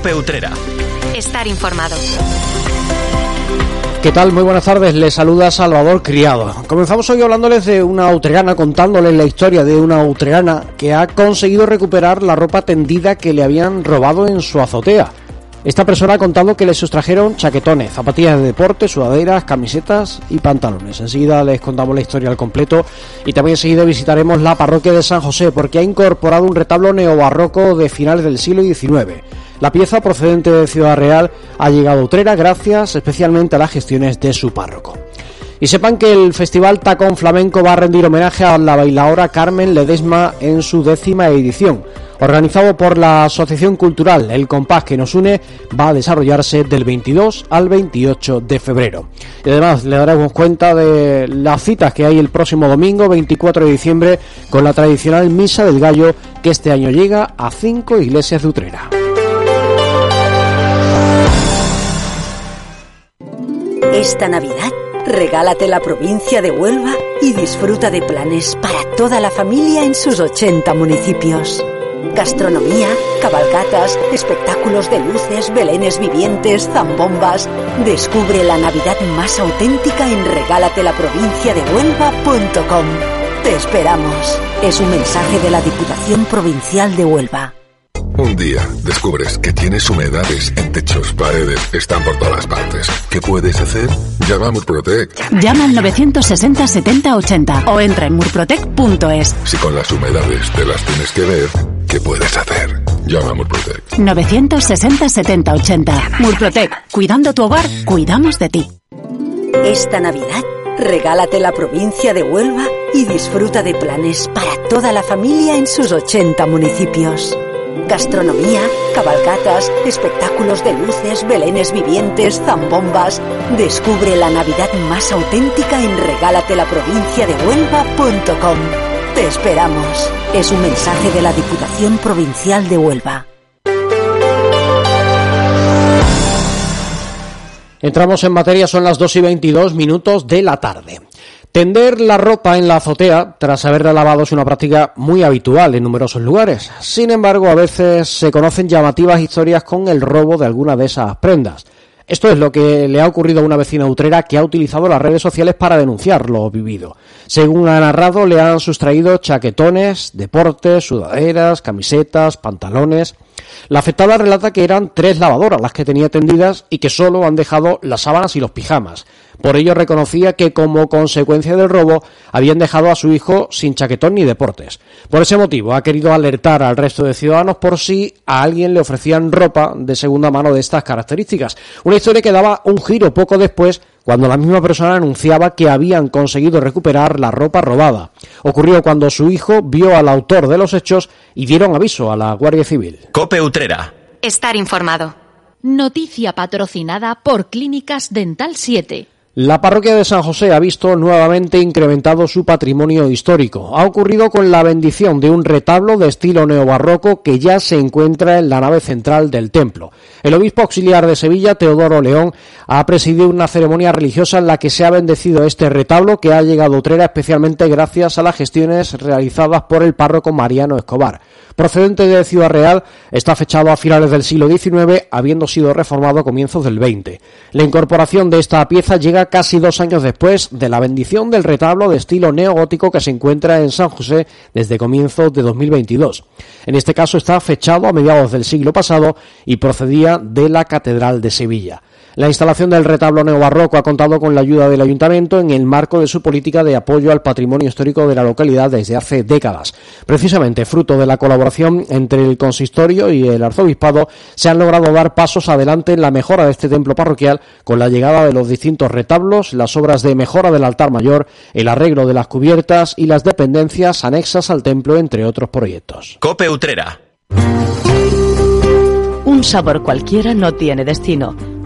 Cope Utrera. Estar informado. ¿Qué tal? Muy buenas tardes. Les saluda Salvador Criado. Comenzamos hoy hablándoles de una utreana, contándoles la historia de una utreana que ha conseguido recuperar la ropa tendida que le habían robado en su azotea. Esta persona ha contado que le sustrajeron chaquetones, zapatillas de deporte, sudaderas, camisetas y pantalones. Enseguida les contamos la historia al completo y también enseguida visitaremos la parroquia de San José porque ha incorporado un retablo neobarroco de finales del siglo XIX. La pieza procedente de Ciudad Real ha llegado a Utrera gracias especialmente a las gestiones de su párroco. Y sepan que el Festival Tacón Flamenco va a rendir homenaje a la bailadora Carmen Ledesma en su décima edición. Organizado por la Asociación Cultural El Compás que nos une, va a desarrollarse del 22 al 28 de febrero. Y además le daremos cuenta de las citas que hay el próximo domingo, 24 de diciembre, con la tradicional Misa del Gallo que este año llega a cinco iglesias de Utrera. Esta Navidad, regálate la provincia de Huelva y disfruta de planes para toda la familia en sus 80 municipios. Gastronomía, cabalgatas, espectáculos de luces, belenes vivientes, zambombas. Descubre la Navidad más auténtica en regálatelaprovinciadehuelva.com. Te esperamos. Es un mensaje de la Diputación Provincial de Huelva. Un día descubres que tienes humedades en techos, paredes, están por todas partes. ¿Qué puedes hacer? Llama a Murprotec. Llama al 960 70 80 o entra en murprotec.es. Si con las humedades te las tienes que ver, ¿qué puedes hacer? Llama a Murprotec. 960 70 80. Murprotec. Cuidando tu hogar, cuidamos de ti. Esta Navidad, regálate la provincia de Huelva y disfruta de planes para toda la familia en sus 80 municipios. Gastronomía, cabalgatas, espectáculos de luces, belenes vivientes, zambombas. Descubre la Navidad más auténtica en regálatelaprovinciadehuelva.com. Te esperamos. Es un mensaje de la Diputación Provincial de Huelva. Entramos en materia, son las 2 y 22 minutos de la tarde. Tender la ropa en la azotea tras haberla lavado es una práctica muy habitual en numerosos lugares. Sin embargo, a veces se conocen llamativas historias con el robo de alguna de esas prendas. Esto es lo que le ha ocurrido a una vecina utrera que ha utilizado las redes sociales para denunciar lo vivido. Según ha narrado, le han sustraído chaquetones, deportes, sudaderas, camisetas, pantalones. La afectada relata que eran tres lavadoras las que tenía tendidas y que solo han dejado las sábanas y los pijamas. Por ello reconocía que como consecuencia del robo habían dejado a su hijo sin chaquetón ni deportes. Por ese motivo ha querido alertar al resto de ciudadanos por si a alguien le ofrecían ropa de segunda mano de estas características. Una historia que daba un giro poco después cuando la misma persona anunciaba que habían conseguido recuperar la ropa robada. Ocurrió cuando su hijo vio al autor de los hechos y dieron aviso a la Guardia Civil. Cope Utrera. Estar informado. Noticia patrocinada por Clínicas Dental 7. La parroquia de San José ha visto nuevamente incrementado su patrimonio histórico. Ha ocurrido con la bendición de un retablo de estilo neobarroco que ya se encuentra en la nave central del templo. El obispo auxiliar de Sevilla, Teodoro León, ha presidido una ceremonia religiosa en la que se ha bendecido este retablo que ha llegado a Utrera especialmente gracias a las gestiones realizadas por el párroco Mariano Escobar. Procedente de Ciudad Real, está fechado a finales del siglo XIX, habiendo sido reformado a comienzos del XX. La incorporación de esta pieza llega casi dos años después de la bendición del retablo de estilo neogótico que se encuentra en San José desde comienzos de 2022. En este caso está fechado a mediados del siglo pasado y procedía de la Catedral de Sevilla. La instalación del retablo neobarroco ha contado con la ayuda del ayuntamiento en el marco de su política de apoyo al patrimonio histórico de la localidad desde hace décadas. Precisamente fruto de la colaboración entre el consistorio y el arzobispado se han logrado dar pasos adelante en la mejora de este templo parroquial con la llegada de los distintos retablos, las obras de mejora del altar mayor, el arreglo de las cubiertas y las dependencias anexas al templo entre otros proyectos. Cope Utrera. Un sabor cualquiera no tiene destino.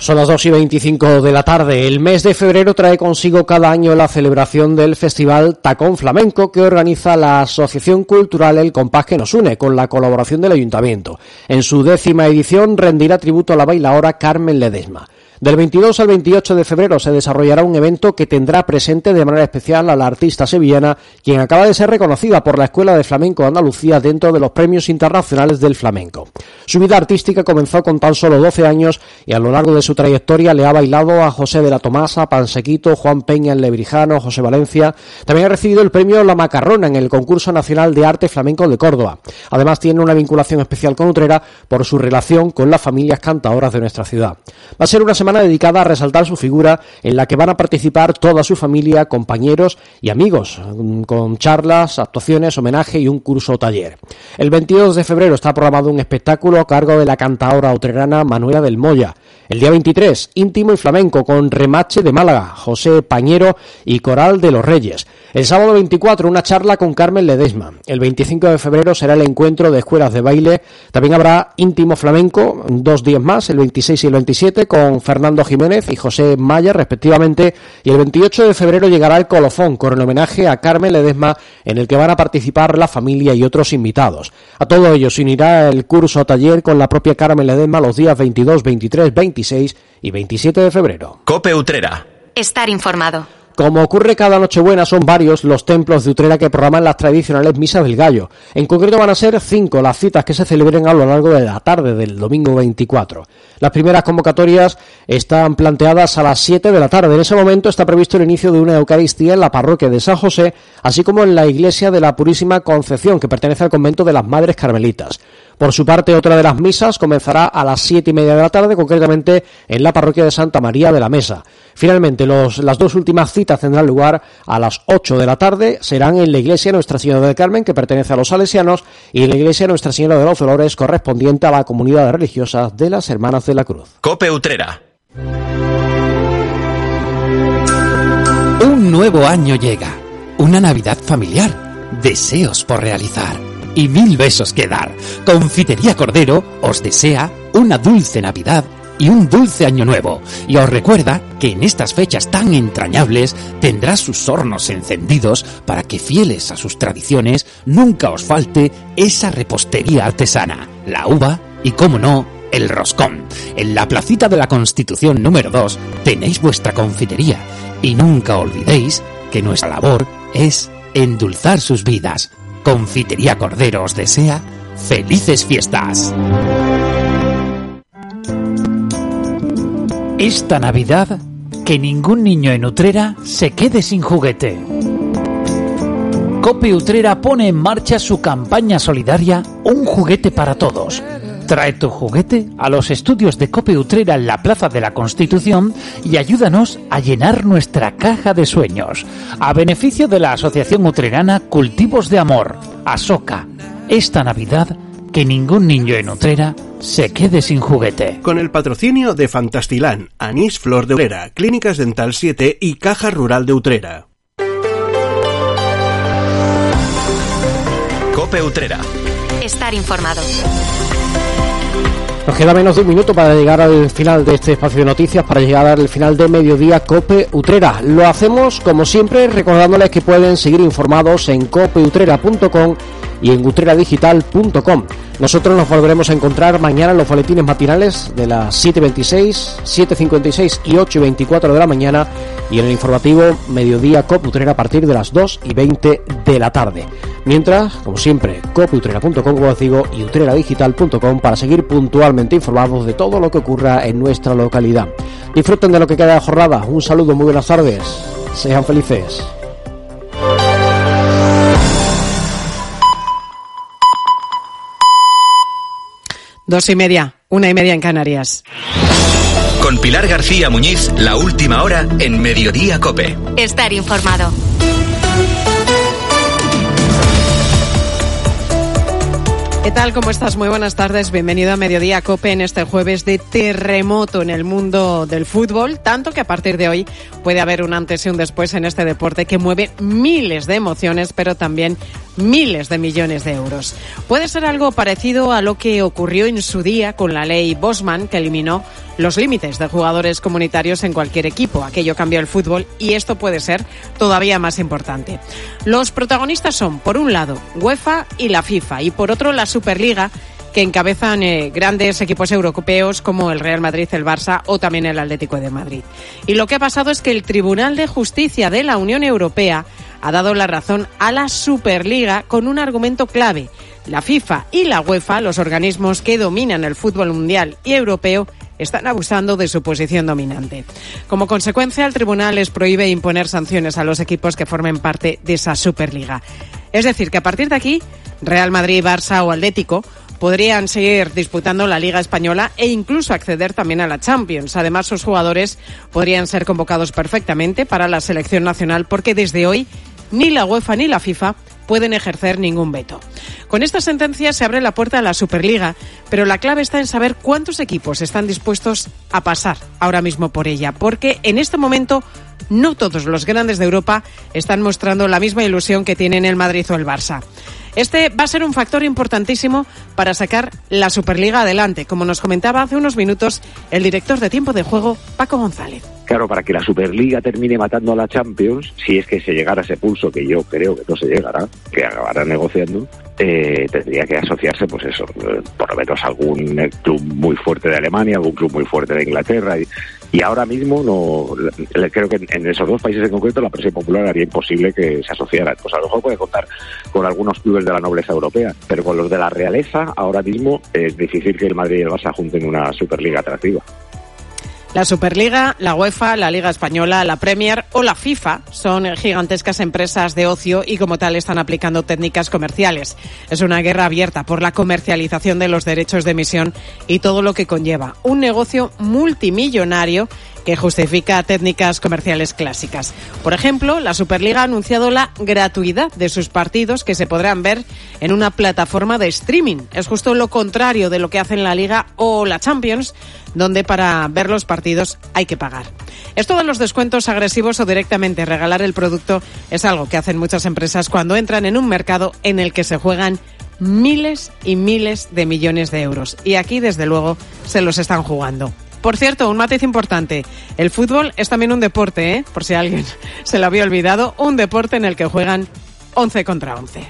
Son las 2 y 25 de la tarde. El mes de febrero trae consigo cada año la celebración del Festival Tacón Flamenco que organiza la Asociación Cultural El Compás que nos une con la colaboración del Ayuntamiento. En su décima edición rendirá tributo a la bailaora Carmen Ledesma. Del 22 al 28 de febrero se desarrollará un evento que tendrá presente de manera especial a la artista sevillana, quien acaba de ser reconocida por la Escuela de Flamenco Andalucía dentro de los premios internacionales del flamenco. Su vida artística comenzó con tan solo 12 años y a lo largo de su trayectoria le ha bailado a José de la Tomasa, Pansequito, Juan Peña en Lebrijano, José Valencia. También ha recibido el premio La Macarrona en el Concurso Nacional de Arte Flamenco de Córdoba. Además tiene una vinculación especial con Utrera por su relación con las familias cantadoras de nuestra ciudad. Va a ser una semana dedicada a resaltar su figura en la que van a participar toda su familia, compañeros y amigos, mm, con charlas, actuaciones, homenaje y un curso taller. El 22 de febrero está programado un espectáculo a cargo de la cantadora utrerana Manuela del Moya. El día 23, íntimo y flamenco con remache de Málaga, José Pañero y Coral de los Reyes. El sábado 24, una charla con Carmen Ledesma. El 25 de febrero será el encuentro de escuelas de baile. También habrá íntimo flamenco, dos días más, el 26 y el 27, con Fernando Jiménez y José Maya, respectivamente. Y el 28 de febrero llegará el colofón con el homenaje a Carmen Ledesma, en el que van a participar la familia y otros invitados. A todo ello se unirá el curso taller con la propia Carmen Ledesma los días 22, 23, 26 y 27 de febrero. Cope Utrera. Estar informado. Como ocurre cada Nochebuena, son varios los templos de Utrera que programan las tradicionales misas del gallo. En concreto van a ser cinco las citas que se celebren a lo largo de la tarde del domingo 24. Las primeras convocatorias están planteadas a las 7 de la tarde. En ese momento está previsto el inicio de una Eucaristía en la parroquia de San José, así como en la iglesia de la Purísima Concepción, que pertenece al convento de las Madres Carmelitas. Por su parte, otra de las misas comenzará a las siete y media de la tarde, concretamente en la parroquia de Santa María de la Mesa. Finalmente, los, las dos últimas citas tendrán lugar a las 8 de la tarde, serán en la iglesia Nuestra Señora del Carmen, que pertenece a los salesianos, y en la iglesia Nuestra Señora de los Dolores, correspondiente a la comunidad religiosa de las Hermanas de la Cruz. Cope Utrera. Un nuevo año llega, una Navidad familiar, deseos por realizar y mil besos que dar. Confitería Cordero os desea una dulce Navidad y un dulce año nuevo. Y os recuerda que en estas fechas tan entrañables tendrá sus hornos encendidos para que fieles a sus tradiciones nunca os falte esa repostería artesana, la uva y, como no, el roscón. En la placita de la Constitución número 2 tenéis vuestra confitería y nunca olvidéis que nuestra labor es endulzar sus vidas. Confitería Cordero os desea felices fiestas. Esta Navidad, que ningún niño en Utrera se quede sin juguete. Cope Utrera pone en marcha su campaña solidaria Un juguete para todos. Trae tu juguete a los estudios de Cope Utrera en la Plaza de la Constitución y ayúdanos a llenar nuestra caja de sueños. A beneficio de la Asociación Utrerana Cultivos de Amor, ASOCA. Esta Navidad, que ningún niño en Utrera se quede sin juguete. Con el patrocinio de Fantastilán, Anís Flor de Utrera, Clínicas Dental 7 y Caja Rural de Utrera. Cope Utrera. Estar informado. Nos queda menos de un minuto para llegar al final de este espacio de noticias, para llegar al final de mediodía Cope Utrera. Lo hacemos, como siempre, recordándoles que pueden seguir informados en copeutrera.com y en utreradigital.com. Nosotros nos volveremos a encontrar mañana en los boletines matinales de las 7.26, 7.56 y 8.24 de la mañana y en el informativo Mediodía Coputrera a partir de las 2 y 20 de la tarde. Mientras, como siempre, coputrera.com, como os digo, y utreradigital.com para seguir puntualmente informados de todo lo que ocurra en nuestra localidad. Disfruten de lo que queda de jornada. Un saludo, muy buenas tardes. Sean felices. Dos y media, una y media en Canarias. Con Pilar García Muñiz, la última hora en Mediodía Cope. Estar informado. ¿Qué tal? ¿Cómo estás? Muy buenas tardes. Bienvenido a Mediodía Cope en este jueves de terremoto en el mundo del fútbol. Tanto que a partir de hoy puede haber un antes y un después en este deporte que mueve miles de emociones, pero también miles de millones de euros. Puede ser algo parecido a lo que ocurrió en su día con la ley Bosman, que eliminó los límites de jugadores comunitarios en cualquier equipo. Aquello cambió el fútbol y esto puede ser todavía más importante. Los protagonistas son, por un lado, UEFA y la FIFA, y por otro, la Superliga que encabezan eh, grandes equipos europeos como el Real Madrid, el Barça o también el Atlético de Madrid. Y lo que ha pasado es que el Tribunal de Justicia de la Unión Europea ha dado la razón a la Superliga con un argumento clave. La FIFA y la UEFA, los organismos que dominan el fútbol mundial y europeo, están abusando de su posición dominante. Como consecuencia, el tribunal les prohíbe imponer sanciones a los equipos que formen parte de esa Superliga. Es decir, que a partir de aquí, Real Madrid, Barça o Atlético podrían seguir disputando la Liga Española e incluso acceder también a la Champions. Además, sus jugadores podrían ser convocados perfectamente para la selección nacional porque desde hoy ni la UEFA ni la FIFA pueden ejercer ningún veto. Con esta sentencia se abre la puerta a la Superliga, pero la clave está en saber cuántos equipos están dispuestos a pasar ahora mismo por ella, porque en este momento no todos los grandes de Europa están mostrando la misma ilusión que tienen el Madrid o el Barça. Este va a ser un factor importantísimo para sacar la Superliga adelante, como nos comentaba hace unos minutos el director de tiempo de juego, Paco González. Claro, para que la Superliga termine matando a la Champions, si es que se llegara a ese pulso, que yo creo que no se llegará, que acabará negociando, eh, tendría que asociarse, pues eso, eh, por lo menos algún eh, club muy fuerte de Alemania, algún club muy fuerte de Inglaterra. Y, ahora mismo no creo que en esos dos países en concreto la presión popular haría imposible que se asociaran. Pues a lo mejor puede contar con algunos clubes de la nobleza europea, pero con los de la realeza ahora mismo es difícil que el Madrid y el Barça junten una Superliga atractiva. La Superliga, la UEFA, la Liga Española, la Premier o la FIFA son gigantescas empresas de ocio y como tal están aplicando técnicas comerciales. Es una guerra abierta por la comercialización de los derechos de emisión y todo lo que conlleva. Un negocio multimillonario que justifica técnicas comerciales clásicas. Por ejemplo, la Superliga ha anunciado la gratuidad de sus partidos que se podrán ver en una plataforma de streaming. Es justo lo contrario de lo que hacen la Liga o la Champions, donde para ver los partidos hay que pagar. Esto de los descuentos agresivos o directamente regalar el producto es algo que hacen muchas empresas cuando entran en un mercado en el que se juegan miles y miles de millones de euros. Y aquí, desde luego, se los están jugando. Por cierto, un matiz importante. El fútbol es también un deporte, ¿eh? por si alguien se lo había olvidado, un deporte en el que juegan 11 contra 11.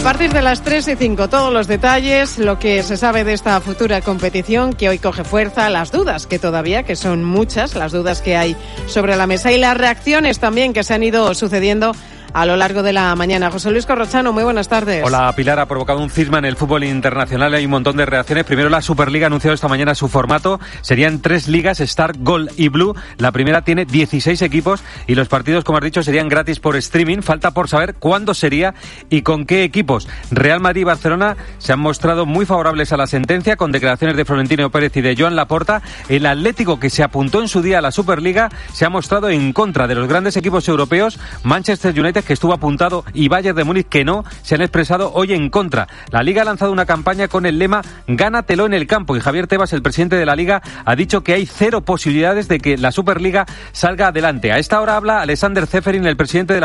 A partir de las 3 y 5, todos los detalles, lo que se sabe de esta futura competición que hoy coge fuerza, las dudas que todavía, que son muchas, las dudas que hay sobre la mesa y las reacciones también que se han ido sucediendo a lo largo de la mañana. José Luis Corrochano, muy buenas tardes. Hola, Pilar. Ha provocado un cisma en el fútbol internacional. Hay un montón de reacciones. Primero, la Superliga ha anunciado esta mañana su formato. Serían tres ligas, Star, Gold y Blue. La primera tiene 16 equipos y los partidos, como has dicho, serían gratis por streaming. Falta por saber cuándo sería y con qué equipos. Real Madrid y Barcelona se han mostrado muy favorables a la sentencia con declaraciones de Florentino Pérez y de Joan Laporta. El Atlético, que se apuntó en su día a la Superliga, se ha mostrado en contra de los grandes equipos europeos. Manchester United que estuvo apuntado y Bayern de Múnich que no se han expresado hoy en contra. La Liga ha lanzado una campaña con el lema Gánatelo en el campo y Javier Tebas, el presidente de la Liga, ha dicho que hay cero posibilidades de que la Superliga salga adelante. A esta hora habla Alexander Zeferin, el presidente de la